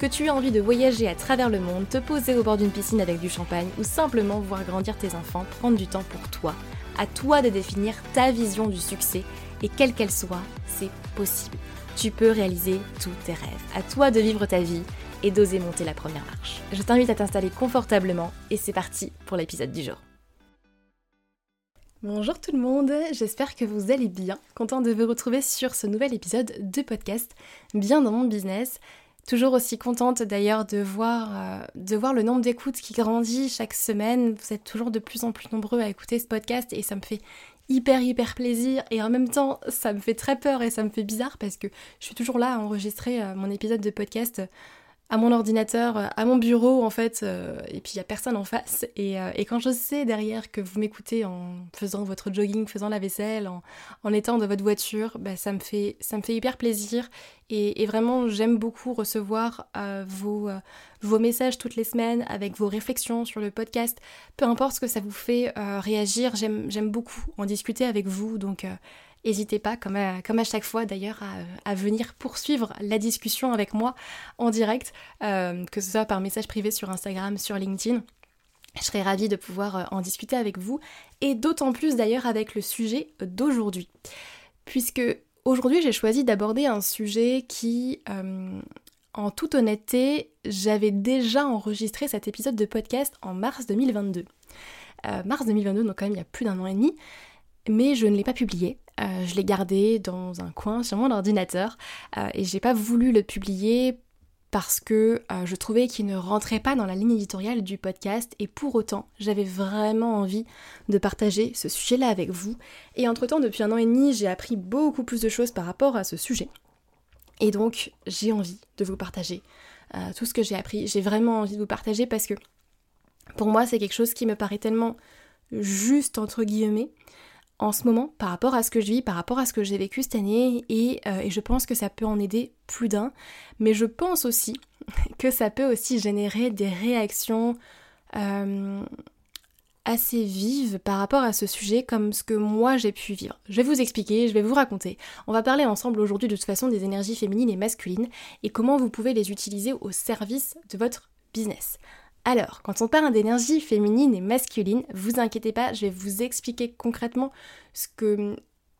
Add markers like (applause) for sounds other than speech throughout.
que tu aies envie de voyager à travers le monde, te poser au bord d'une piscine avec du champagne ou simplement voir grandir tes enfants, prendre du temps pour toi. À toi de définir ta vision du succès et quelle qu'elle soit, c'est possible. Tu peux réaliser tous tes rêves. À toi de vivre ta vie et d'oser monter la première marche. Je t'invite à t'installer confortablement et c'est parti pour l'épisode du jour. Bonjour tout le monde, j'espère que vous allez bien. Content de vous retrouver sur ce nouvel épisode de podcast Bien dans mon business. Toujours aussi contente d'ailleurs de voir, euh, de voir le nombre d'écoutes qui grandit chaque semaine. Vous êtes toujours de plus en plus nombreux à écouter ce podcast et ça me fait hyper hyper plaisir et en même temps ça me fait très peur et ça me fait bizarre parce que je suis toujours là à enregistrer euh, mon épisode de podcast à mon ordinateur, euh, à mon bureau en fait, euh, et puis il n'y a personne en face. Euh, et, quand je sais derrière que vous m'écoutez en faisant votre jogging, faisant la vaisselle, en, étant dans votre voiture, bah, ça, me fait, ça me fait hyper plaisir. Et, vraiment, j'aime beaucoup recevoir vos, vos messages toutes les semaines avec vos réflexions sur le podcast. Peu importe ce que ça vous fait réagir, j'aime beaucoup en discuter avec vous. Donc N'hésitez pas, comme à, chaque fois d'ailleurs, à, venir poursuivre la discussion avec moi en direct, euh, que ce soit par message privé sur Instagram, sur LinkedIn. Je serais ravie de pouvoir euh, en discuter avec vous, et d'autant plus d'ailleurs avec le sujet d'aujourd'hui. Puisque aujourd'hui j'ai choisi d'aborder un sujet qui, euh, en toute honnêteté, j'avais déjà enregistré cet épisode de podcast en mars 2022. mars 2022, donc quand même il y a plus d'un an et demi, mais je ne l'ai pas publié. Euh, je l'ai gardé dans un coin sur mon ordinateur euh, et j'ai pas voulu le publier parce que euh, je trouvais qu'il ne rentrait pas dans la ligne éditoriale du podcast et pour autant j'avais vraiment envie de partager ce sujet-là avec vous. Et entre-temps, depuis un an et demi, j'ai appris beaucoup plus de choses par rapport à ce sujet. Et donc j'ai envie de vous partager tout ce que j'ai appris. J'ai vraiment envie de vous partager parce que pour moi c'est quelque chose qui me paraît tellement juste entre guillemets en ce moment par rapport à ce que je vis, par rapport à ce que j'ai vécu cette année euh, et, je pense que ça peut en aider plus d'un. Mais je pense aussi (laughs) que ça peut aussi générer des réactions euh, assez vives par rapport à ce sujet comme ce que moi j'ai pu vivre. Je vais vous expliquer, je vais vous raconter. On va parler ensemble aujourd'hui de toute façon des énergies féminines et masculines et comment vous pouvez les utiliser au service de votre business. Alors, quand on parle d'énergie féminine et masculine, vous inquiétez pas, je vais vous expliquer concrètement ce que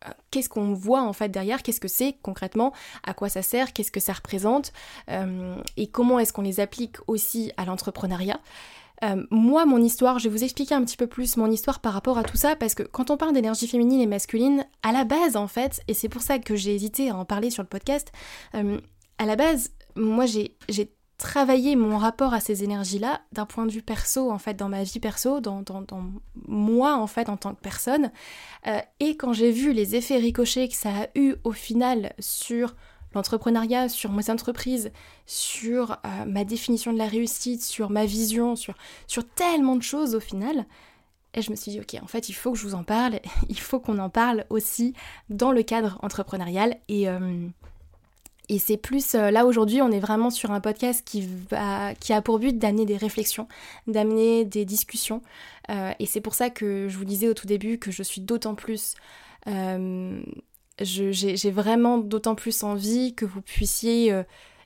euh, qu'est-ce qu'on voit en fait derrière, qu'est-ce que c'est concrètement, à quoi ça sert, qu'est-ce que ça représente, euh, et comment est-ce qu'on les applique aussi à l'entrepreneuriat. Euh, moi, mon histoire, je vais vous expliquer un petit peu plus mon histoire par rapport à tout ça, parce que quand on parle d'énergie féminine et masculine, à la base en fait, et c'est pour ça que j'ai hésité à en parler sur le podcast, à la base, moi j'ai travailler mon rapport à ces énergies-là d'un point de vue perso, en fait, dans ma vie perso, dans, dans, moi, en fait, en tant que personne. Euh, et quand j'ai vu les effets ricochets que ça a eu au final sur l'entrepreneuriat, sur mes entreprises, sur euh, ma définition de la réussite, sur ma vision, sur, sur tellement de choses au final, et je me suis dit, ok, en fait, il faut que je vous en parle, (laughs) il faut qu'on en parle aussi dans le cadre entrepreneurial. Et, euh, et c'est plus euh, là aujourd'hui, on est vraiment sur un podcast qui, a pour but d'amener des réflexions, d'amener des discussions. Euh, et c'est pour ça que je vous disais au tout début que je suis d'autant plus... Euh, j'ai vraiment d'autant plus envie que vous puissiez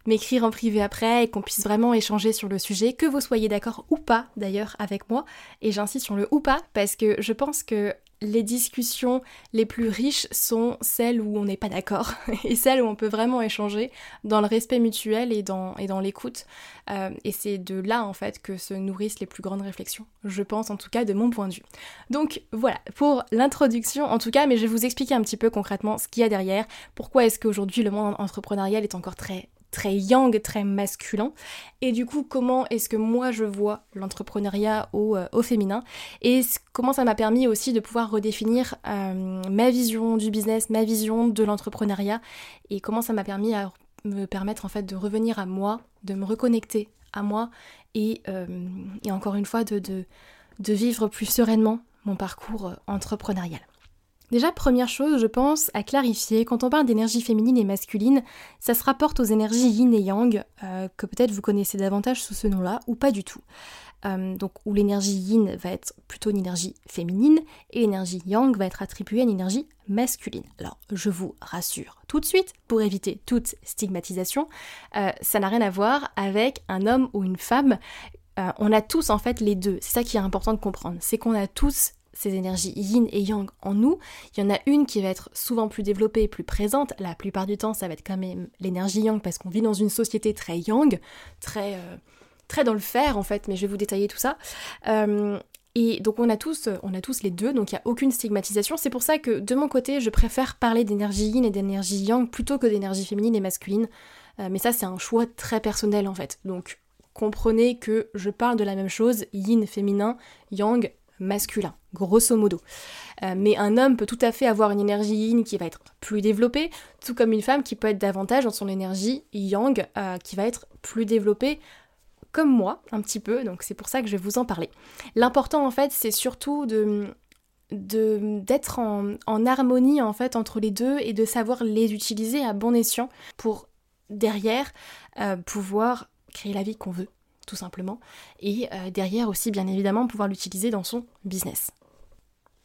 m'écrire en privé après et qu'on puisse vraiment échanger sur le sujet, que vous soyez d'accord ou pas d'ailleurs avec moi. Et j'insiste sur le ou pas parce que je pense que les discussions les plus riches sont celles où on n'est pas d'accord (laughs) et celles où on peut vraiment échanger dans le respect mutuel et dans, l'écoute. Euh, et c'est de là en fait que se nourrissent les plus grandes réflexions, je pense en tout cas de mon point de vue. Donc voilà pour l'introduction en tout cas, mais je vais vous expliquer un petit peu concrètement ce qu'il y a derrière, pourquoi est-ce qu'aujourd'hui le monde entrepreneurial est encore très très yang, très masculin. Et du coup, comment est-ce que moi je vois l'entrepreneuriat au, euh, féminin? Et comment ça m'a permis aussi de pouvoir redéfinir euh, ma vision du business, ma vision de l'entrepreneuriat? Et comment ça m'a permis à me permettre en fait de revenir à moi, de me reconnecter à moi et, euh, encore une fois de, de vivre plus sereinement mon parcours entrepreneurial. Déjà, première chose, je pense, à clarifier, quand on parle d'énergie féminine et masculine, ça se rapporte aux énergies yin et yang, euh, que peut-être vous connaissez davantage sous ce nom-là, ou pas du tout. Euh, donc, où l'énergie yin va être plutôt une énergie féminine, et l'énergie yang va être attribuée à une énergie masculine. Alors, je vous rassure tout de suite, pour éviter toute stigmatisation, euh, ça n'a rien à voir avec un homme ou une femme. on a tous en fait les deux. C'est ça qui est important de comprendre. C'est qu'on a tous ces énergies yin et yang en nous. Il y en a une qui va être souvent plus développée, plus présente. La plupart du temps, ça va être quand même l'énergie yang parce qu'on vit dans une société très yang, très, euh, très dans le fer en fait, mais je vais vous détailler tout ça. Euh, et donc on a tous, on a tous les deux, donc il n'y a aucune stigmatisation. C'est pour ça que de mon côté, je préfère parler d'énergie yin et d'énergie yang plutôt que d'énergie féminine et masculine. Euh, mais ça, c'est un choix très personnel en fait. Donc comprenez que je parle de la même chose, yin féminin, yang masculin, grosso modo. Euh, mais un homme peut tout à fait avoir une énergie yin qui va être plus développée, tout comme une femme qui peut être davantage dans son énergie yang euh, qui va être plus développée comme moi, un petit peu, donc c'est pour ça que je vais vous en parler. L'important en fait, c'est surtout de d'être en, harmonie en fait entre les deux et de savoir les utiliser à bon escient pour derrière euh, pouvoir créer la vie qu'on veut tout simplement, et euh, derrière aussi bien évidemment pouvoir l'utiliser dans son business.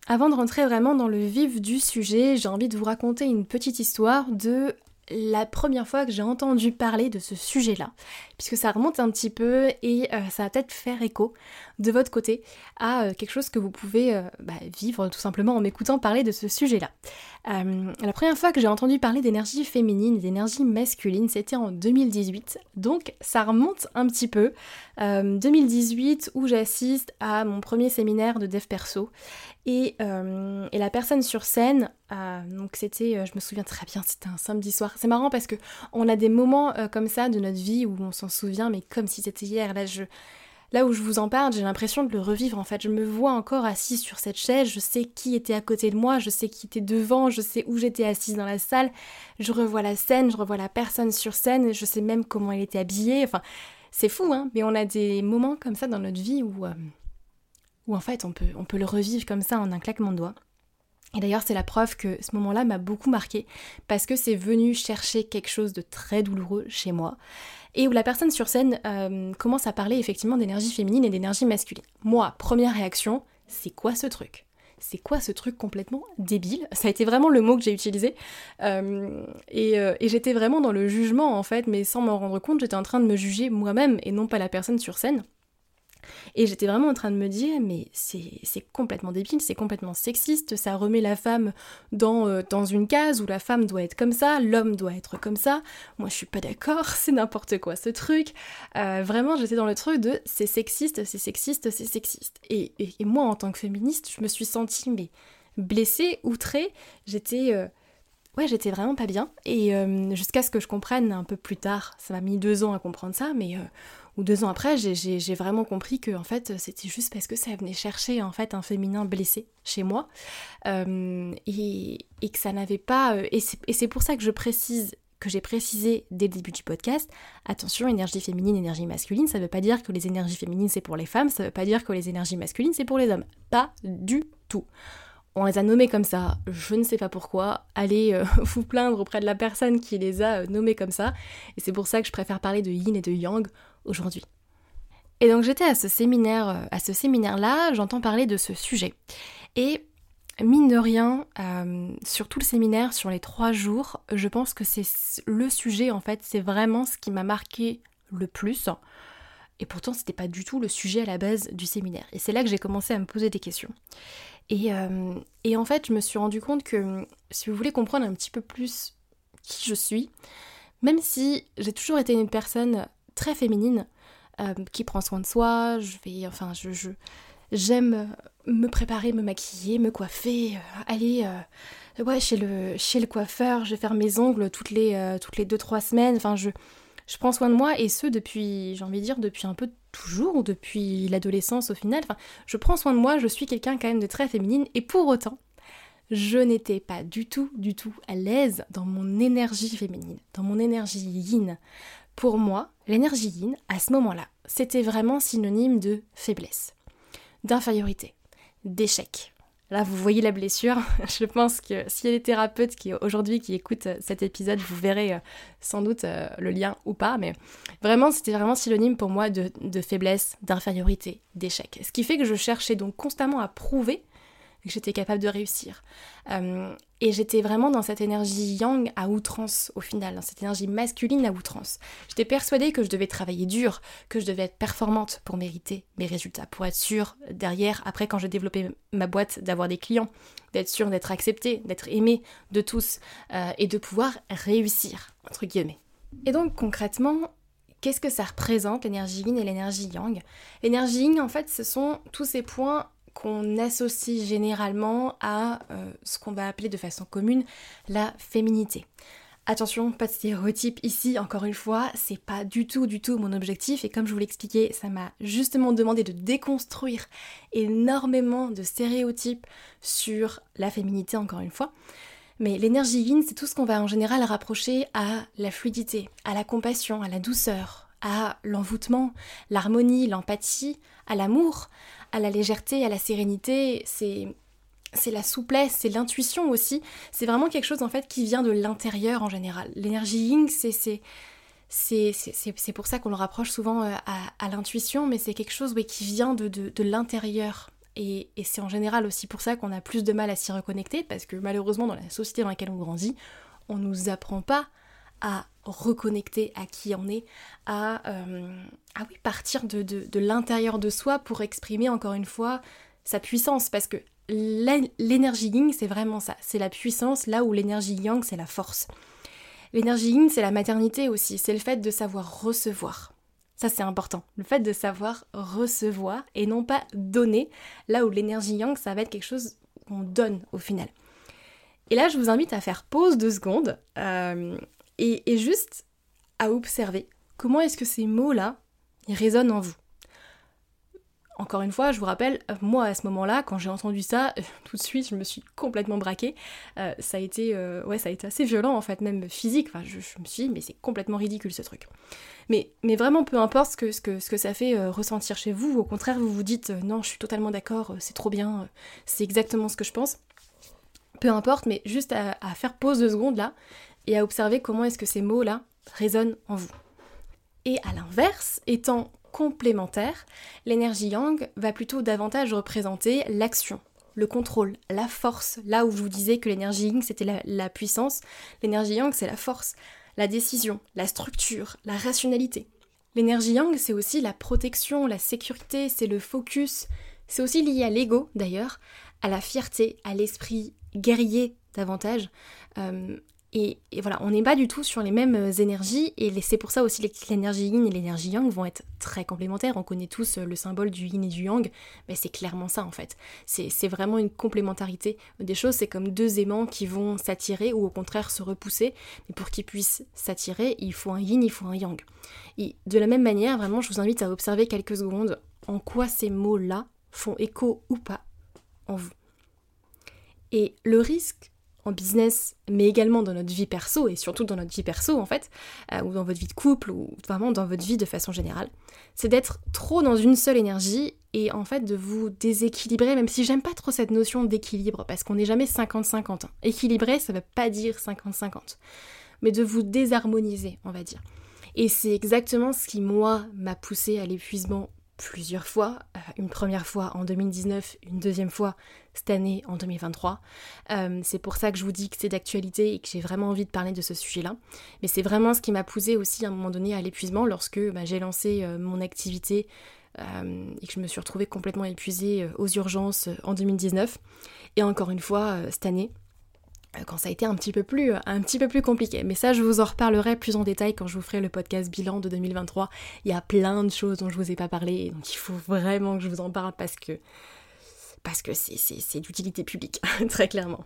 Avant de rentrer vraiment dans le vif du sujet, j'ai envie de vous raconter une petite histoire de la première fois que j'ai entendu parler de ce sujet-là, puisque ça remonte un petit peu et euh, ça va peut-être faire écho de votre côté à euh, quelque chose que vous pouvez euh, bah, vivre tout simplement en m'écoutant parler de ce sujet-là. la première fois que j'ai entendu parler d'énergie féminine d'énergie masculine, c'était en 2018, donc ça remonte un petit peu. 2018 où j'assiste à mon premier séminaire de dev perso et, et la personne sur scène, donc c'était, je me souviens très bien, c'était un samedi soir. C'est marrant parce que on a des moments comme ça de notre vie où on s'en souvient, mais comme si c'était hier. Là, je, là où je vous en parle, j'ai l'impression de le revivre en fait. Je me vois encore assise sur cette chaise, je sais qui était à côté de moi, je sais qui était devant, je sais où j'étais assise dans la salle, je revois la scène, je revois la personne sur scène, je sais même comment elle était habillée. Enfin, c'est fou, hein, mais on a des moments comme ça dans notre vie où, euh, où en fait on peut, on peut le revivre comme ça en un claquement de doigts. Et d'ailleurs, c'est la preuve que ce moment-là m'a beaucoup marqué parce que c'est venu chercher quelque chose de très douloureux chez moi et où la personne sur scène euh, commence à parler effectivement d'énergie féminine et d'énergie masculine. Moi, première réaction, c'est quoi ce truc? C'est quoi ce truc complètement débile? Ça a été vraiment le mot que j'ai utilisé. Euh, euh, et j'étais vraiment dans le jugement en fait, mais sans m'en rendre compte, j'étais en train de me juger moi-même et non pas la personne sur scène. Et j'étais vraiment en train de me dire, mais c'est complètement débile, c'est complètement sexiste, ça remet la femme dans, euh, dans une case où la femme doit être comme ça, l'homme doit être comme ça. Moi, je suis pas d'accord, (laughs) c'est n'importe quoi ce truc. Euh, vraiment, j'étais dans le truc de c'est sexiste, c'est sexiste, c'est sexiste. Et, et, moi, en tant que féministe, je me suis sentie, mais blessée, outrée. J'étais. Euh, ouais, j'étais vraiment pas bien. Et jusqu'à ce que je comprenne un peu plus tard, ça m'a mis deux ans à comprendre ça, mais ou deux ans après, j'ai vraiment compris que en fait, c'était juste parce que ça venait chercher en fait un féminin blessé chez moi euh, et, que ça n'avait pas. Euh, et c'est pour ça que je précise que j'ai précisé dès le début du podcast, attention, énergie féminine, énergie masculine, ça veut pas dire que les énergies féminines c'est pour les femmes, ça veut pas dire que les énergies masculines c'est pour les hommes. Pas du tout. On les a nommés comme ça, je ne sais pas pourquoi. Allez euh, (laughs) vous plaindre auprès de la personne qui les a nommés comme ça. Et c'est pour ça que je préfère parler de yin et de yang aujourd'hui. Et donc j'étais à ce séminaire, euh, à ce séminaire-là, j'entends parler de ce sujet. Et mine de rien, euh, sur tout le séminaire, sur les trois jours, je pense que c'est le sujet en fait, c'est vraiment ce qui m'a marqué le plus. Et pourtant, c'était pas du tout le sujet à la base du séminaire. Et c'est là que j'ai commencé à me poser des questions. Et, euh, et, en fait, je me suis rendu compte que si vous voulez comprendre un petit peu plus qui je suis, même si j'ai toujours été une personne très féminine, euh, qui prend soin de soi, je vais, enfin, je, j'aime me préparer, me maquiller, me coiffer, euh, aller chez, le, chez le coiffeur, je vais faire mes ongles toutes les, toutes les 2-3 semaines, enfin, je, Je prends soin de moi et ce depuis, j'ai envie de dire, depuis un peu toujours, depuis l'adolescence au final. Je prends soin de moi, je suis quelqu'un quand même de très féminine et pour autant, je n'étais pas du tout, du tout à l'aise dans mon énergie féminine, dans mon énergie yin. Pour moi, l'énergie yin, à ce moment-là, c'était vraiment synonyme de faiblesse, d'infériorité, d'échec. Là, vous voyez la blessure. (laughs) Je pense que a des thérapeutes qui aujourd'hui qui écoutent euh, cet épisode, vous verrez euh, sans doute euh, le lien ou pas. Mais vraiment, c'était vraiment synonyme pour moi de, de faiblesse, d'infériorité, d'échec. Ce qui fait que je cherchais donc constamment à prouver que j'étais capable de réussir. Euh, et j'étais vraiment dans cette énergie yang à outrance au final, dans cette énergie masculine à outrance. J'étais persuadée que je devais travailler dur, que je devais être performante pour mériter mes résultats, pour être sûre derrière, après quand j'ai développé ma boîte, d'avoir des clients, d'être sûre d'être acceptée, d'être aimée de tous euh, et de pouvoir réussir, entre guillemets. Et donc concrètement, qu'est-ce que ça représente l'énergie yin et l'énergie yang? L'énergie yin, en fait, ce sont tous ces points qu'on associe généralement à euh, ce qu'on va appeler de façon commune la féminité. Attention, pas de stéréotype ici, encore une fois, c'est pas du tout, du tout mon objectif, et comme je vous l'expliquais, ça m'a justement demandé de déconstruire énormément de stéréotypes sur la féminité, encore une fois. Mais l'énergie yin, c'est tout ce qu'on va en général rapprocher à la fluidité, à la compassion, à la douceur, à l'envoûtement, l'harmonie, l'empathie, à l'amour, à la légèreté, à la sérénité, c'est c'est la souplesse, c'est l'intuition aussi. C'est vraiment quelque chose en fait qui vient de l'intérieur en général. L'énergie yin, c'est c'est pour ça qu'on le rapproche souvent euh, à, l'intuition, mais c'est quelque chose qui vient de, de, l'intérieur. Et, et c'est en général aussi pour ça qu'on a plus de mal à s'y reconnecter, parce que malheureusement dans la société dans laquelle on grandit, on nous apprend pas à reconnecter à qui on est, à, euh, oui, partir de, de, l'intérieur de soi pour exprimer encore une fois sa puissance. Parce que l'énergie yin, c'est vraiment ça. C'est la puissance, là où l'énergie yang, c'est la force. L'énergie yin, c'est la maternité aussi. C'est le fait de savoir recevoir. Ça, c'est important. Le fait de savoir recevoir et non pas donner, là où l'énergie yang, ça va être quelque chose qu'on donne au final. Et là, je vous invite à faire pause deux secondes euh, et, juste à observer comment est-ce que ces mots-là, résonnent en vous. Encore une fois, je vous rappelle, moi à ce moment-là, quand j'ai entendu ça, tout de suite, je me suis complètement braquée. Euh, ça a été, euh, ça a été assez violent en fait, même physique. Enfin, je, me suis dit, mais c'est complètement ridicule ce truc. Mais, vraiment, peu importe ce que, ça fait euh, ressentir chez vous. Au contraire, vous vous dites, non, je suis totalement d'accord, c'est trop bien, c'est exactement ce que je pense. Peu importe, mais juste à, à faire pause deux secondes là et à observer comment est-ce que ces mots-là résonnent en vous. Et à l'inverse, étant complémentaire, l'énergie yang va plutôt davantage représenter l'action, le contrôle, la force. Là où je vous disais que l'énergie yin c'était la, puissance, l'énergie yang c'est la force, la décision, la structure, la rationalité. L'énergie yang c'est aussi la protection, la sécurité, c'est le focus. C'est aussi lié à l'ego d'ailleurs, à la fierté, à l'esprit guerrier davantage, euh, et, voilà, on n'est pas du tout sur les mêmes euh, énergies, et c'est pour ça aussi que l'énergie yin et l'énergie yang vont être très complémentaires. On connaît tous euh, le symbole du yin et du yang, mais c'est clairement ça en fait. C'est vraiment une complémentarité des choses, c'est comme deux aimants qui vont s'attirer ou au contraire se repousser, mais pour qu'ils puissent s'attirer, il faut un yin, il faut un yang. Et de la même manière, vraiment, je vous invite à observer quelques secondes en quoi ces mots-là font écho ou pas en vous. Et le risque business, mais également dans notre vie perso, et surtout dans notre vie perso en fait, euh, ou dans votre vie de couple, ou vraiment dans votre vie de façon générale, c'est d'être trop dans une seule énergie et en fait de vous déséquilibrer, même si j'aime pas trop cette notion d'équilibre, parce qu'on n'est jamais 50-50. Équilibrer, ça veut pas dire 50-50, mais de vous désharmoniser, on va dire. Et c'est exactement ce qui, moi, m'a poussé à l'épuisement plusieurs fois. Euh, une première fois en 2019, une deuxième fois cette année en 2023. Euh, c'est pour ça que je vous dis que c'est d'actualité et que j'ai vraiment envie de parler de ce sujet-là. Mais c'est vraiment ce qui m'a poussé aussi à un moment donné à l'épuisement lorsque bah, j'ai lancé euh, mon activité et que je me suis retrouvée complètement épuisée aux urgences en 2019. Et encore une fois, cette année, quand ça a été un petit peu plus un petit peu plus compliqué. Mais ça, je vous en reparlerai plus en détail quand je vous ferai le podcast bilan de 2023. Il y a plein de choses dont je vous ai pas parlé, donc il faut vraiment que je vous en parle parce que parce que c'est d'utilité publique, (laughs) très clairement.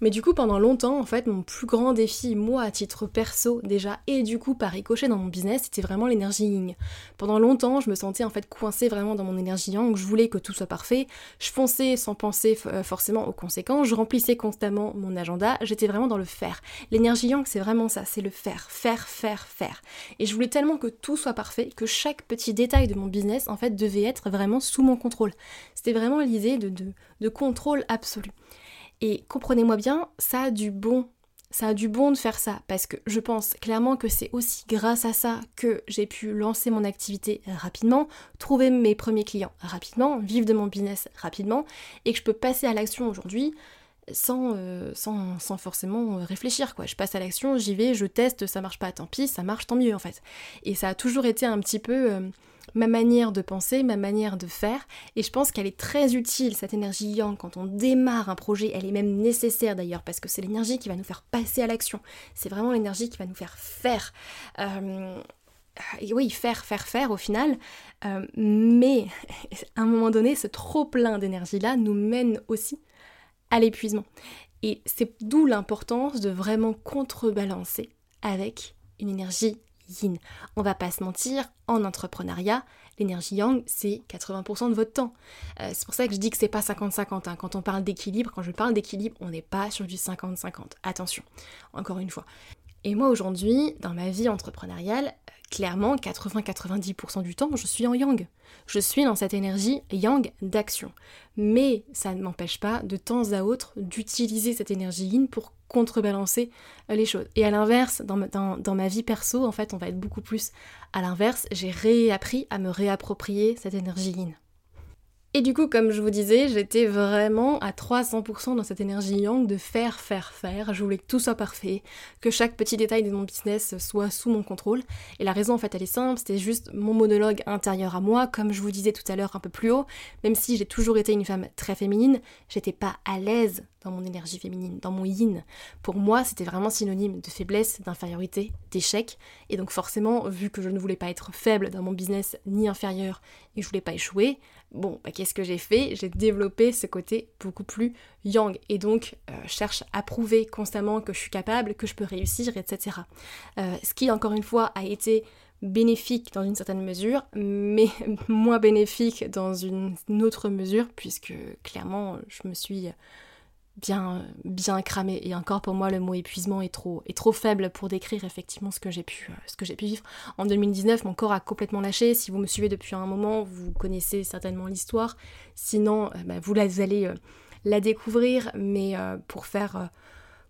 Mais du coup, pendant longtemps, en fait, mon plus grand défi, moi, à titre perso déjà, et du coup par ricochet dans mon business, c'était vraiment l'énergie yin. Pendant longtemps, je me sentais en fait coincée vraiment dans mon énergie yang, je voulais que tout soit parfait, je fonçais sans penser euh, forcément aux conséquences, je remplissais constamment mon agenda, j'étais vraiment dans le faire. L'énergie yang, c'est vraiment ça, c'est le faire, faire, faire, faire. Et je voulais tellement que tout soit parfait, que chaque petit détail de mon business, en fait, devait être vraiment sous mon contrôle. C'était vraiment l'idée de, de, de contrôle absolu. Et comprenez-moi bien, ça a du bon. Ça a du bon de faire ça, parce que je pense clairement que c'est aussi grâce à ça que j'ai pu lancer mon activité rapidement, trouver mes premiers clients rapidement, vivre de mon business rapidement, et que je peux passer à l'action aujourd'hui sans, euh, sans, sans, forcément réfléchir quoi. Je passe à l'action, j'y vais, je teste, ça marche pas, tant pis, ça marche, tant mieux en fait. Et ça a toujours été un petit peu euh, ma manière de penser, ma manière de faire, et je pense qu'elle est très utile, cette énergie yang, quand on démarre un projet, elle est même nécessaire d'ailleurs, parce que c'est l'énergie qui va nous faire passer à l'action, c'est vraiment l'énergie qui va nous faire faire. Euh, oui, faire, faire, faire au final, euh, mais (laughs) à un moment donné, ce trop plein d'énergie-là nous mène aussi à l'épuisement. Et c'est d'où l'importance de vraiment contrebalancer avec une énergie yin. On va pas se mentir, en entrepreneuriat, l'énergie yang, c'est 80% de votre temps. Euh, c'est pour ça que je dis que c'est pas 50-50. Hein. Quand on parle d'équilibre, quand je parle d'équilibre, on n'est pas sur du 50-50. Attention, encore une fois. Et moi aujourd'hui, dans ma vie entrepreneuriale, clairement 80-90% du temps, je suis en yang. Je suis dans cette énergie yang d'action. Mais ça ne m'empêche pas de temps à autre d'utiliser cette énergie yin pour contrebalancer euh, les choses. Et à l'inverse, dans, ma vie perso, en fait, on va être beaucoup plus à l'inverse. J'ai réappris à me réapproprier cette énergie yin. Et du coup, comme je vous disais, j'étais vraiment à 300% dans cette énergie yang de faire, faire, faire. Je voulais que tout soit parfait, que chaque petit détail de mon business soit sous mon contrôle. Et la raison, en fait, elle est simple, c'était juste mon monologue intérieur à moi. Comme je vous disais tout à l'heure un peu plus haut, même si j'ai toujours été une femme très féminine, j'étais pas à l'aise dans mon énergie féminine, dans mon yin. Pour moi, c'était vraiment synonyme de faiblesse, d'infériorité, d'échec. Et donc forcément, vu que je ne voulais pas être faible dans mon business, ni inférieur, et je voulais pas échouer, Bon, bah, qu'est-ce que j'ai fait? J'ai développé ce côté beaucoup plus yang et donc euh, cherche à prouver constamment que je suis capable, que je peux réussir, etc. Euh, ce qui, encore une fois, a été bénéfique dans une certaine mesure, mais (laughs) moins bénéfique dans une autre mesure, puisque clairement, je me suis bien, cramé. Et encore pour moi, le mot épuisement est trop, est trop faible pour décrire effectivement ce que j'ai pu, euh, ce que j'ai pu vivre. En 2019, mon corps a complètement lâché. Si vous me suivez depuis un moment, vous connaissez certainement l'histoire. Sinon, euh, bah, vous allez euh, la découvrir. Mais pour faire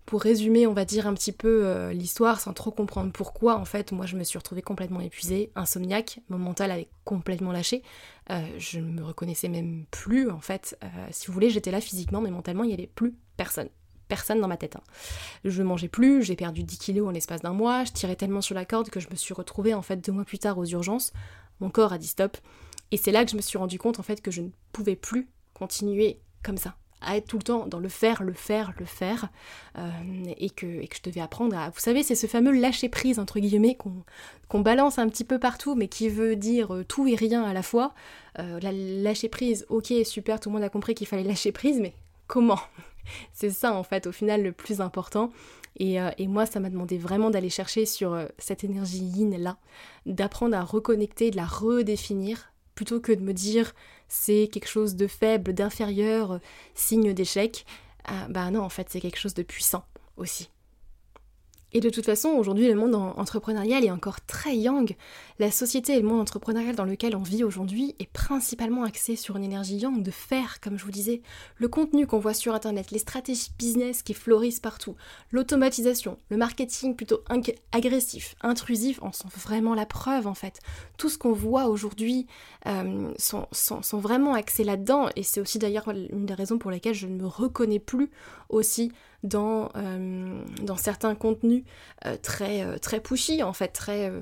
pour résumer, on va dire un petit peu l'histoire sans trop comprendre pourquoi, en fait, moi je me suis retrouvée complètement épuisée, insomniaque, mon mental avait complètement lâché, euh, je ne me reconnaissais même plus, en fait. Euh, si vous voulez, j'étais là physiquement, mais mentalement, il n'y avait plus personne. Personne dans ma tête. Hein. Je mangeais plus, j'ai perdu 10 kilos en l'espace d'un mois, je tirais tellement sur la corde que je me suis retrouvée, en fait, deux mois plus tard aux urgences. Mon corps a dit stop. Et c'est là que je me suis rendu compte, en fait, que je ne pouvais plus continuer comme ça à être tout le temps dans le faire, le faire, le faire, euh, et, que, je devais apprendre à... Vous savez, c'est ce fameux lâcher-prise, entre guillemets, qu'on balance un petit peu partout, mais qui veut dire euh, tout et rien à la fois. Euh, lâcher-prise, ok, super, tout le monde a compris qu'il fallait lâcher prise, mais comment? (laughs) C'est ça, en fait, au final, le plus important. Et, et moi, ça m'a demandé vraiment d'aller chercher sur cette énergie yin-là, d'apprendre à reconnecter, de la redéfinir, plutôt que de me dire c'est quelque chose de faible, d'inférieur, signe d'échec, ah, bah non, en fait, c'est quelque chose de puissant aussi. Et de toute façon, aujourd'hui, le monde entrepreneurial est encore très yang. La société et le monde entrepreneurial dans lequel on vit aujourd'hui est principalement axé sur une énergie yang de faire, comme je vous disais. Le contenu qu'on voit sur Internet, les stratégies business qui florissent partout, l'automatisation, le marketing plutôt agressif, intrusif, en sont vraiment la preuve en fait. Tout ce qu'on voit aujourd'hui euh, sont, sont, vraiment axés là-dedans. Et c'est aussi d'ailleurs une des raisons pour lesquelles je ne me reconnais plus aussi dans, euh, dans certains contenus euh, très, euh, très pushy, en fait, très,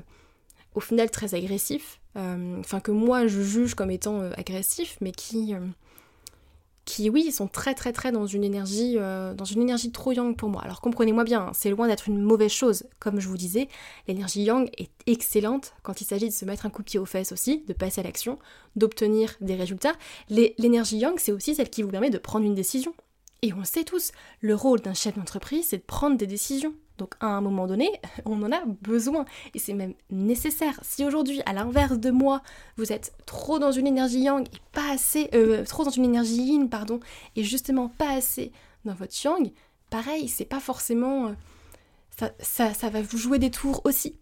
au final très agressifs, enfin que moi je juge comme étant agressifs, mais qui qui oui sont très très très dans une énergie dans une énergie trop yang pour moi. Alors comprenez-moi bien, hein, c'est loin d'être une mauvaise chose. Comme je vous disais, l'énergie yang est excellente quand il s'agit de se mettre un coup de pied aux fesses aussi, de passer à l'action, d'obtenir des résultats. L'énergie yang, c'est aussi celle qui vous permet de prendre une décision, Et on le sait tous, le rôle d'un chef d'entreprise, c'est de prendre des décisions. Donc à un moment donné, (laughs) on en a besoin et c'est même nécessaire. Si aujourd'hui, à l'inverse de moi, vous êtes trop dans une énergie yang et pas assez, euh, trop dans une énergie yin, pardon, et justement pas assez dans votre yang, pareil, c'est pas forcément, euh, ça, ça, va vous jouer des tours aussi.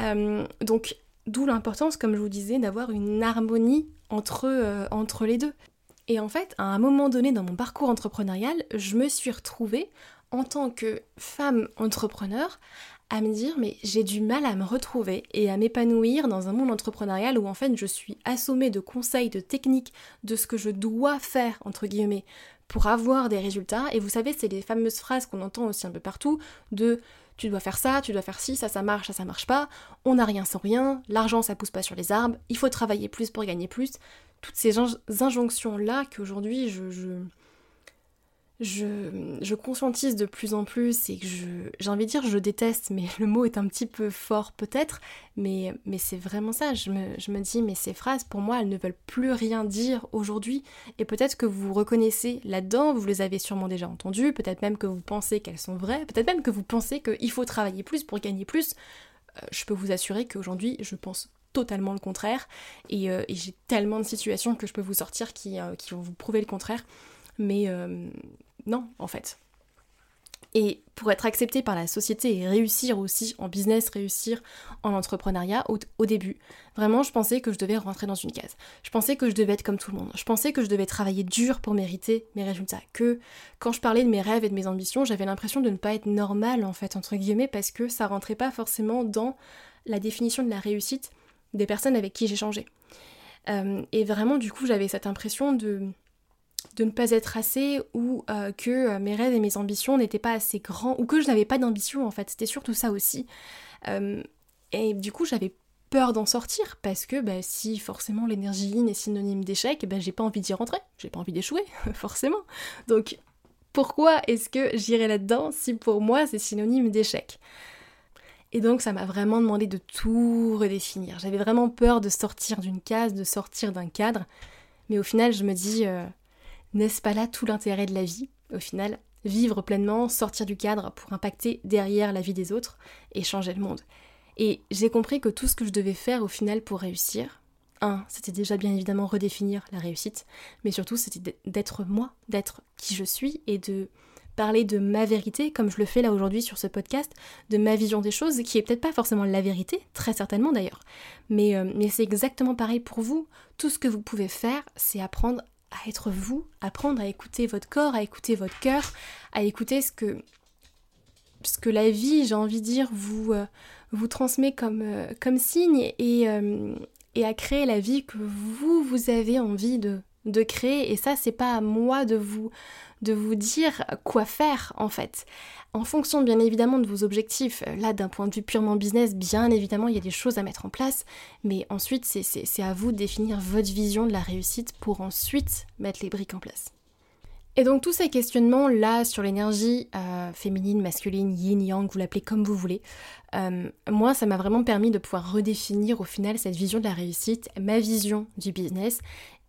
Euh, donc d'où l'importance, comme je vous disais, d'avoir une harmonie entre, entre les deux. Et en fait, à un moment donné dans mon parcours entrepreneurial, je me suis retrouvée en tant que femme entrepreneur à me dire mais j'ai du mal à me retrouver et à m'épanouir dans un monde entrepreneurial où en fait je suis assommée de conseils, de techniques, de ce que je dois faire entre guillemets pour avoir des résultats. Et vous savez, c'est les fameuses phrases qu'on entend aussi un peu partout de tu dois faire ça, tu dois faire ci, ça ça marche, ça ça marche pas, on n'a rien sans rien, l'argent ça pousse pas sur les arbres, il faut travailler plus pour gagner plus. Toutes ces injonctions là qu'aujourd'hui je, je je, conscientise de plus en plus et que je, j'ai envie de dire je déteste, mais (laughs) le mot est un petit peu fort peut-être, mais, c'est vraiment ça. Je me, dis, mais ces phrases, pour moi, elles ne veulent plus rien dire aujourd'hui. Et peut-être que vous vous reconnaissez là-dedans, vous les avez sûrement déjà entendues, peut-être même que vous pensez qu'elles sont vraies, peut-être même que vous pensez qu'il faut travailler plus pour gagner plus. Euh, je peux vous assurer qu'aujourd'hui, je pense totalement le contraire. Et, euh, j'ai tellement de situations que je peux vous sortir qui, euh, vont vous prouver le contraire. Mais, non, en fait. Et pour être accepté par la société et réussir aussi en business, réussir en entrepreneuriat, au, début, vraiment, je pensais que je devais rentrer dans une case. Je pensais que je devais être comme tout le monde. Je pensais que je devais travailler dur pour mériter mes résultats. Que quand je parlais de mes rêves et de mes ambitions, j'avais l'impression de ne pas être normale, en fait, entre guillemets, parce que ça rentrait pas forcément dans la définition de la réussite des personnes avec qui j'échangeais. Euh, et vraiment, du coup, j'avais cette impression de de ne pas être assez ou euh, que euh, mes rêves et mes ambitions n'étaient pas assez grands ou que je n'avais pas d'ambition en fait. C'était surtout ça aussi. Euh, et du coup j'avais peur d'en sortir parce que bah, si forcément l'énergie yin est synonyme d'échec, bah, j'ai pas envie d'y rentrer, j'ai pas envie d'échouer, (laughs) forcément. Donc pourquoi est-ce que j'irai là-dedans si pour moi c'est synonyme d'échec? Et donc ça m'a vraiment demandé de tout redéfinir. J'avais vraiment peur de sortir d'une case, de sortir d'un cadre. Mais au final, je me dis, n'est-ce pas là tout l'intérêt de la vie, au final Vivre pleinement, sortir du cadre pour impacter derrière la vie des autres et changer le monde. Et j'ai compris que tout ce que je devais faire au final pour réussir, un, c'était déjà bien évidemment redéfinir la réussite, mais surtout c'était d'être moi, d'être qui je suis et de parler de ma vérité, comme je le fais là aujourd'hui sur ce podcast, de ma vision des choses, qui est peut-être pas forcément la vérité, très certainement d'ailleurs, mais, euh, mais c'est exactement pareil pour vous. Tout ce que vous pouvez faire, c'est apprendre à être vous, apprendre à écouter votre corps, à écouter votre cœur, à écouter ce que, ce que la vie, j'ai envie de dire, vous, euh, vous transmet comme, euh, signe et, euh, et à créer la vie que vous, vous avez envie de, de créer. Et ça, c'est pas à moi de vous, de vous dire quoi faire en fait. En fonction bien évidemment de vos objectifs, euh, là d'un point de vue purement business, bien évidemment il y a des choses à mettre en place, mais ensuite c'est à vous de définir votre vision de la réussite pour ensuite mettre les briques en place. Et donc tous ces questionnements là sur l'énergie euh, féminine, masculine, yin, yang, vous l'appelez comme vous voulez, euh, moi ça m'a vraiment permis de pouvoir redéfinir au final cette vision de la réussite, ma vision du business.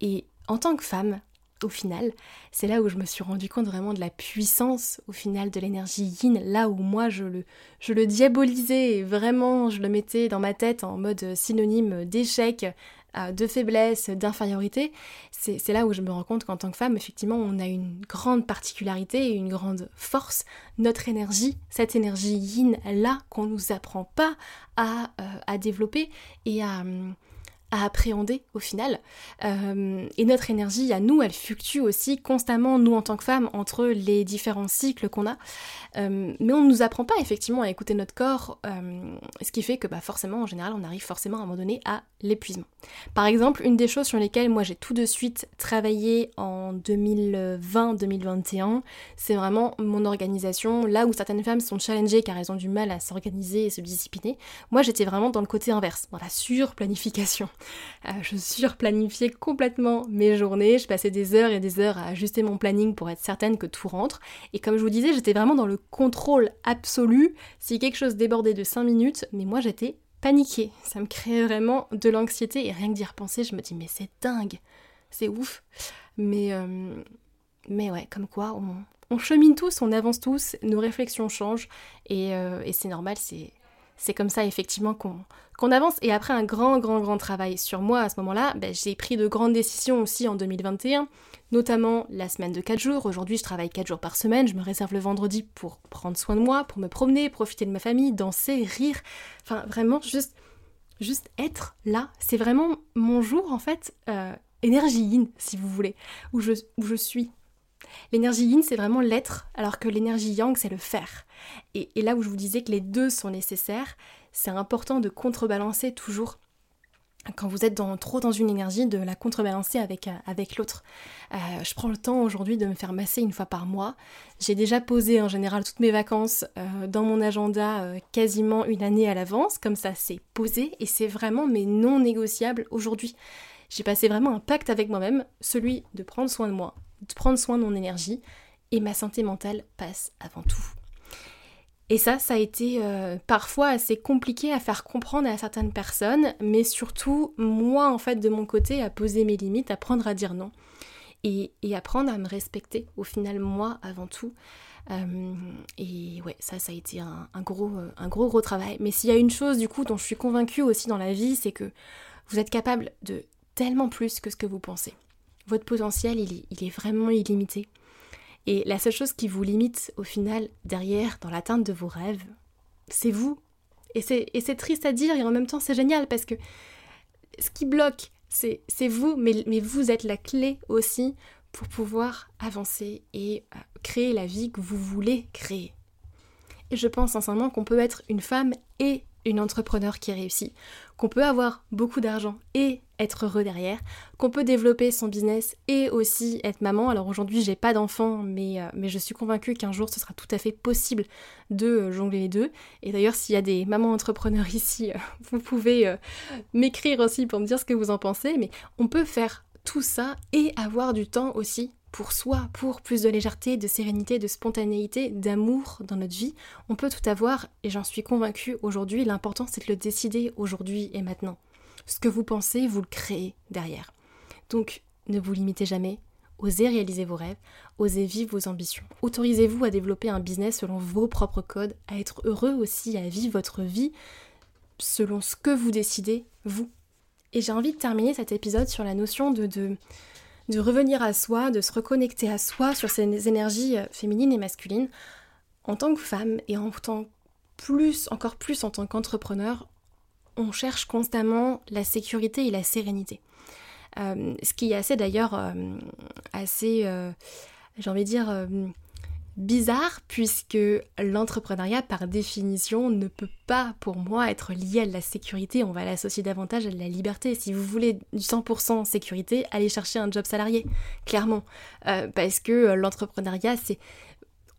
Et en tant que femme, au final, c'est là où je me suis rendu compte vraiment de la puissance au final de l'énergie yin, là où moi je le, diabolisais vraiment je le mettais dans ma tête en mode synonyme d'échec, euh, de faiblesse, d'infériorité, c'est là où je me rends compte qu'en tant que femme, effectivement, on a une grande particularité et une grande force, notre énergie, cette énergie yin là qu'on nous apprend pas à, euh, développer et à... Hum, à appréhender au final. Euh, et notre énergie à nous, elle fluctue aussi constamment, nous en tant que femmes, entre les différents cycles qu'on a. Euh, mais on ne nous apprend pas effectivement à écouter notre corps, euh, ce qui fait que bah, forcément, en général, on arrive forcément à un moment donné à l'épuisement. Par exemple, une des choses sur lesquelles moi j'ai tout de suite travaillé en 2020-2021, c'est vraiment mon organisation. Là où certaines femmes sont challengées car elles ont du mal à s'organiser et se discipliner, moi j'étais vraiment dans le côté inverse, dans la surplanification. Euh, je surplanifiais complètement mes journées, je passais des heures et des heures à ajuster mon planning pour être certaine que tout rentre. Et comme je vous disais, j'étais vraiment dans le contrôle absolu. Si quelque chose débordait de 5 minutes, mais moi j'étais paniquée. Ça me créait vraiment de l'anxiété et rien que d'y repenser, je me dis mais c'est dingue, c'est ouf. Mais, euh, mais ouais, comme quoi on, on chemine tous, on avance tous, nos réflexions changent et, euh, c'est normal, c'est comme ça effectivement qu'on avance. Et après un grand, grand, grand travail sur moi à ce moment-là, ben, j'ai pris de grandes décisions aussi en 2021, notamment la semaine de 4 jours. Aujourd'hui, je travaille 4 jours par semaine, je me réserve le vendredi pour prendre soin de moi, pour me promener, profiter de ma famille, danser, rire. Enfin, vraiment, juste, juste être là. C'est vraiment mon jour en fait. Euh, énergie yin, si vous voulez, où je, où je suis L'énergie yin, c'est vraiment l'être, alors que l'énergie yang, c'est le faire. Et, là où je vous disais que les deux sont nécessaires, c'est important de contrebalancer toujours quand vous êtes trop dans une énergie, de la contrebalancer avec, euh, l'autre. Euh, je prends le temps aujourd'hui de me faire masser une fois par mois. J'ai déjà posé en général toutes mes vacances euh, dans mon agenda quasiment une année à l'avance, comme ça c'est posé et c'est vraiment mes non négociables aujourd'hui. J'ai passé vraiment un pacte avec moi-même, celui de prendre soin de moi, de prendre soin de mon énergie, et ma santé mentale passe avant tout. Et ça, ça a été euh, parfois assez compliqué à faire comprendre à certaines personnes, mais surtout moi en fait de mon côté à poser mes limites, apprendre à dire non et, apprendre à me respecter au final moi avant tout. Euh, et ouais, ça, ça a été un, gros, un gros gros travail. Mais s'il y a une chose du coup dont je suis convaincue aussi dans la vie, c'est que vous êtes capable de tellement plus que ce que vous pensez. Votre potentiel, il est, vraiment illimité. Et la seule chose qui vous limite au final derrière dans l'atteinte de vos rêves, c'est vous. Et c'est triste à dire et en même temps c'est génial parce que ce qui bloque, c'est vous, mais, vous êtes la clé aussi pour pouvoir avancer et euh, créer la vie que vous voulez créer. Et je pense sincèrement qu'on peut être une femme et une entrepreneur qui réussit, qu'on peut avoir beaucoup d'argent et être heureux derrière, qu'on peut développer son business et aussi être maman. Alors aujourd'hui j'ai pas d'enfant mais, euh, mais je suis convaincue qu'un jour ce sera tout à fait possible de euh, jongler les deux. Et d'ailleurs s'il y a des mamans entrepreneurs (laughs) ici, euh, vous pouvez m'écrire aussi pour me dire ce que vous en pensez, mais on peut faire tout ça et avoir du temps aussi pour soi, pour plus de légèreté, de sérénité, de spontanéité, d'amour dans notre vie. On peut tout avoir et j'en suis convaincue aujourd'hui. L'important c'est de le décider aujourd'hui et maintenant. Ce que vous pensez, vous le créez derrière. Donc ne vous limitez jamais. Osez réaliser vos rêves, osez vivre vos ambitions. Autorisez-vous à développer un business selon vos propres codes, à être heureux aussi, à vivre votre vie selon ce que vous décidez, vous. Et j'ai envie de terminer cet épisode sur la notion de, de revenir à soi, de se reconnecter à soi sur ces énergies euh, féminines et masculines. En tant que femme et en tant plus, encore plus en tant qu'entrepreneur, on cherche constamment la sécurité et la sérénité. Euh, ce qui est assez d'ailleurs euh, assez, j'ai envie de dire, bizarre puisque l'entrepreneuriat par définition ne peut pas pour moi être lié à la sécurité, on va l'associer davantage à la liberté. Si vous voulez du 100% sécurité, allez chercher un job salarié, clairement. Euh, parce que euh, l'entrepreneuriat c'est...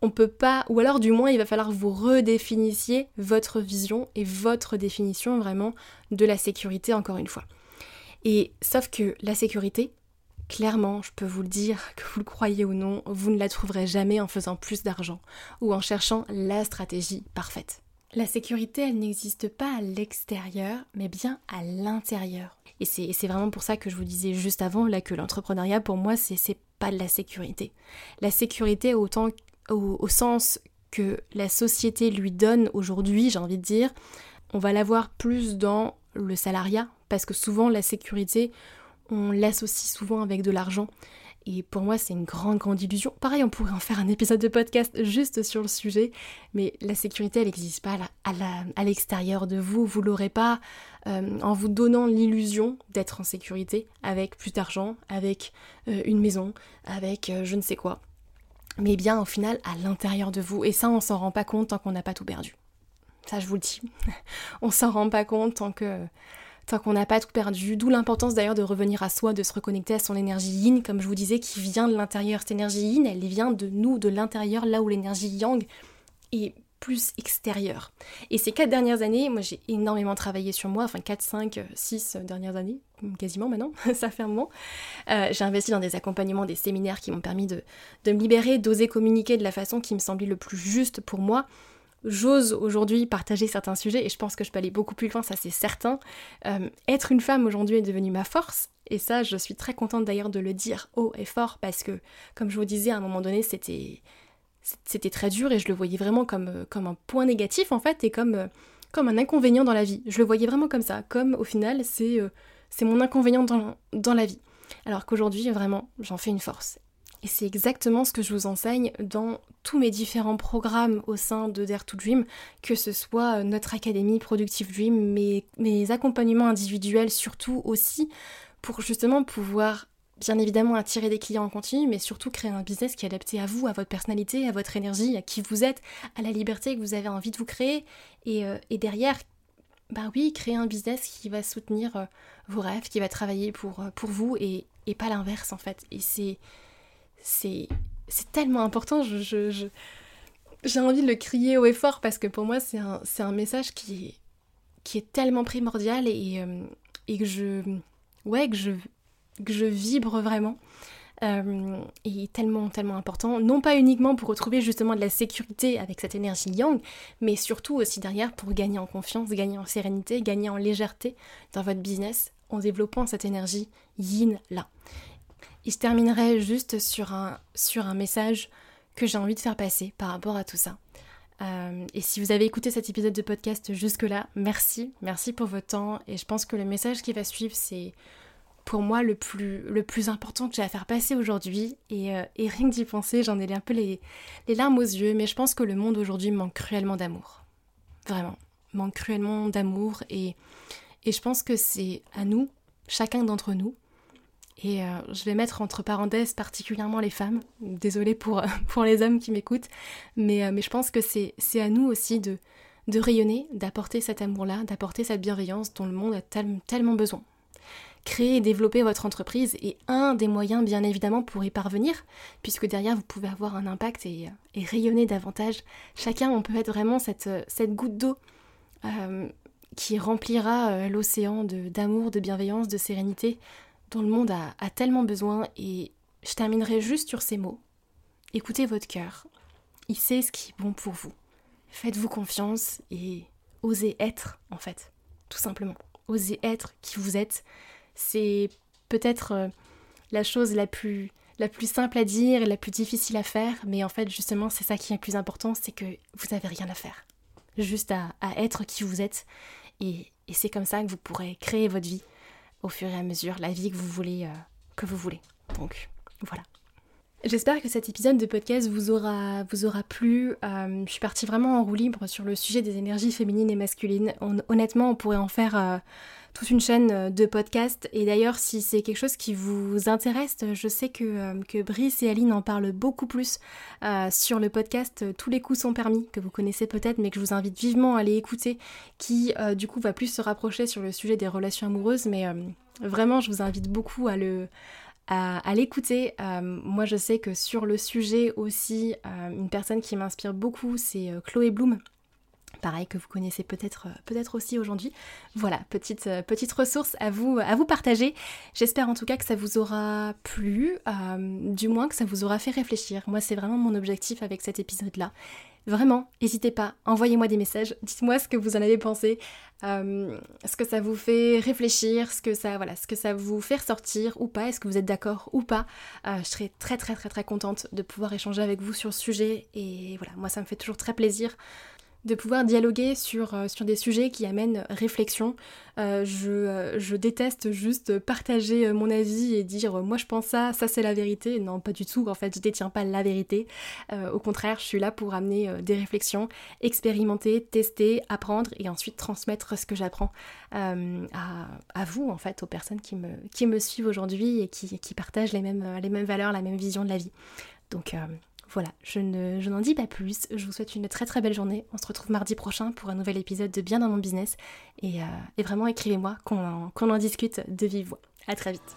On peut pas, ou alors du moins il va falloir vous redéfinissiez votre vision et votre définition vraiment de la sécurité encore une fois. Et sauf que la sécurité, Clairement, je peux vous le dire, que vous le croyez ou non, vous ne la trouverez jamais en faisant plus d'argent ou en cherchant la stratégie parfaite. La sécurité, elle n'existe pas à l'extérieur, mais bien à l'intérieur. Et c'est vraiment pour ça que je vous disais juste avant là que l'entrepreneuriat, pour moi, c'est pas de la sécurité. La sécurité, autant au, sens que la société lui donne aujourd'hui, j'ai envie de dire, on va l'avoir plus dans le salariat, parce que souvent la sécurité, on l'associe souvent avec de l'argent. Et pour moi, c'est une grande, grande illusion. Pareil, on pourrait en faire un épisode de podcast juste sur le sujet, mais la sécurité, elle n'existe pas à l'extérieur de vous. Vous l'aurez pas euh, en vous donnant l'illusion d'être en sécurité avec plus d'argent, avec euh, une maison, avec euh, je ne sais quoi. Mais bien au final à l'intérieur de vous. Et ça, on s'en rend pas compte tant qu'on n'a pas tout perdu. Ça, je vous le dis. (laughs) on s'en rend pas compte tant que tant qu'on n'a pas tout perdu. D'où l'importance d'ailleurs de revenir à soi, de se reconnecter à son énergie yin, comme je vous disais, qui vient de l'intérieur. Cette énergie yin, elle vient de nous, de l'intérieur, là où l'énergie yang est plus extérieure. Et ces quatre dernières années, moi j'ai énormément travaillé sur moi, enfin 4, 5, 6 dernières années, quasiment maintenant, (laughs) ça fait un moment. Euh, j'ai investi dans des accompagnements, des séminaires qui m'ont permis de, de me libérer, d'oser communiquer de la façon qui me semblait le plus juste pour moi, j'ose aujourd'hui partager certains sujets et je pense que je peux aller beaucoup plus loin, ça c'est certain. Euh, être une femme aujourd'hui est devenu ma force Et ça, je suis très contente d'ailleurs de le dire haut et fort parce que, comme je vous disais, à un moment donné, c'était c'était très dur et je le voyais vraiment comme, comme un point négatif en fait et comme, comme un inconvénient dans la vie. Je le voyais vraiment comme ça, comme au final c'est c'est mon inconvénient dans, dans la vie. Alors qu'aujourd'hui, vraiment, j'en fais une force. Et c'est exactement ce que je vous enseigne dans tous mes différents programmes au sein de Dare to Dream, que ce soit notre académie Productive Dream, mes, mes accompagnements individuels surtout aussi, pour justement pouvoir bien évidemment attirer des clients en continu, mais surtout créer un business qui est adapté à vous, à votre personnalité, à votre énergie, à qui vous êtes, à la liberté que vous avez envie de vous créer, et, euh, et derrière, bah oui, créer un business qui va soutenir euh, vos rêves, qui va travailler pour, euh, pour vous, et, et pas l'inverse en fait. Et c'est c'est tellement important. Je, j'ai envie de le crier haut et fort parce que pour moi, c'est un, un, message qui est, qui est tellement primordial et, euh, et que je. Ouais, que je, que je vibre vraiment. Euh, et tellement, tellement important. Non pas uniquement pour retrouver justement de la sécurité avec cette énergie yang, mais surtout aussi derrière pour gagner en confiance, gagner en sérénité, gagner en légèreté dans votre business en développant cette énergie yin là. Et je terminerai juste sur un, sur un message que j'ai envie de faire passer par rapport à tout ça. Euh, et si vous avez écouté cet épisode de podcast jusque-là, merci, merci pour votre temps. Et je pense que le message qui va suivre, c'est pour moi le plus, le plus important que j'ai à faire passer aujourd'hui. Et, euh, rien que d'y penser, j'en ai un peu les, les, larmes aux yeux, mais je pense que le monde aujourd'hui manque cruellement d'amour. Vraiment, manque cruellement d'amour. Et, et je pense que c'est à nous, chacun d'entre nous, et euh, je vais mettre entre parenthèses particulièrement les femmes. Désolée pour, (laughs) pour les hommes qui m'écoutent. Mais, euh, mais je pense que c'est à nous aussi de, de rayonner, d'apporter cet amour-là, d'apporter cette bienveillance dont le monde a tellement besoin. Créer et développer votre entreprise est un des moyens bien évidemment pour y parvenir, puisque derrière vous pouvez avoir un impact et, euh, rayonner davantage. Chacun, on peut être vraiment cette, cette goutte d'eau qui remplira l'océan d'amour, de bienveillance, de sérénité dont le monde a, tellement besoin et je terminerai juste sur ces mots. Écoutez votre cœur. Il sait ce qui est bon pour vous. Faites-vous confiance et osez être, en fait. Tout simplement. Osez être qui vous êtes. C'est peut-être euh, la chose la plus, la plus simple à dire et la plus difficile à faire, mais en fait, justement, c'est ça qui est le plus important, c'est que vous n'avez rien à faire. Juste à, être qui vous êtes. et c'est comme ça que vous pourrez créer votre vie au fur et à mesure la vie que vous voulez, euh, que vous voulez. Donc voilà. J'espère que cet épisode de podcast vous aura, vous aura plu. Euh, je suis partie vraiment en roue libre sur le sujet des énergies féminines et masculines. honnêtement, on pourrait en faire euh, toute une chaîne de podcasts. Et d'ailleurs, si c'est quelque chose qui vous intéresse, je sais que, que Brice et Aline en parlent beaucoup plus sur le podcast Tous les coups sont permis, que vous connaissez peut-être, mais que je vous invite vivement à aller écouter, qui du coup va plus se rapprocher sur le sujet des relations amoureuses. Mais vraiment, je vous invite beaucoup à le à, l'écouter. Euh, moi, je sais que sur le sujet aussi, euh, une personne qui m'inspire beaucoup, c'est euh, Chloé Bloom. Pareil que vous connaissez peut-être peut-être aussi aujourd'hui. Voilà, petite, petite ressource à vous, à vous partager. J'espère en tout cas que ça vous aura plu, du moins que ça vous aura fait réfléchir. Moi, c'est vraiment mon objectif avec cet épisode-là. Vraiment, n'hésitez pas, envoyez-moi des messages, dites-moi ce que vous en avez pensé, euh, ce que ça vous fait réfléchir, ce que ça, voilà, ce que ça vous fait ressortir ou pas, est-ce que vous êtes d'accord ou pas. Euh, je serais très très très très contente de pouvoir échanger avec vous sur le sujet et voilà, moi ça me fait toujours très plaisir de pouvoir dialoguer sur, euh, sur des sujets qui amènent réflexion. Euh, je, euh, je, déteste juste partager mon avis et dire moi je pense ça, ça c'est la vérité. Non, pas du tout, en fait je détiens pas la vérité. au contraire, je suis là pour amener des réflexions, expérimenter, tester, apprendre et ensuite transmettre ce que j'apprends à, à, vous en fait, aux personnes qui me, qui me suivent aujourd'hui et qui, qui partagent les mêmes, les mêmes valeurs, la même vision de la vie. Donc voilà, je, ne, n'en dis pas plus. Je vous souhaite une très très belle journée. On se retrouve mardi prochain pour un nouvel épisode de Bien dans mon business. Et, euh, vraiment, écrivez-moi qu'on en, qu'on en discute de vive voix. À très vite.